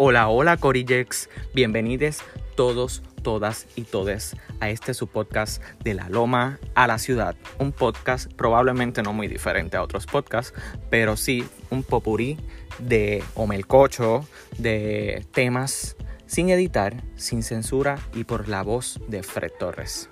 Hola, hola Corillex, bienvenidos todos, todas y todes a este su podcast de la Loma a la Ciudad. Un podcast probablemente no muy diferente a otros podcasts, pero sí un popurí de Omelcocho, de temas sin editar, sin censura y por la voz de Fred Torres.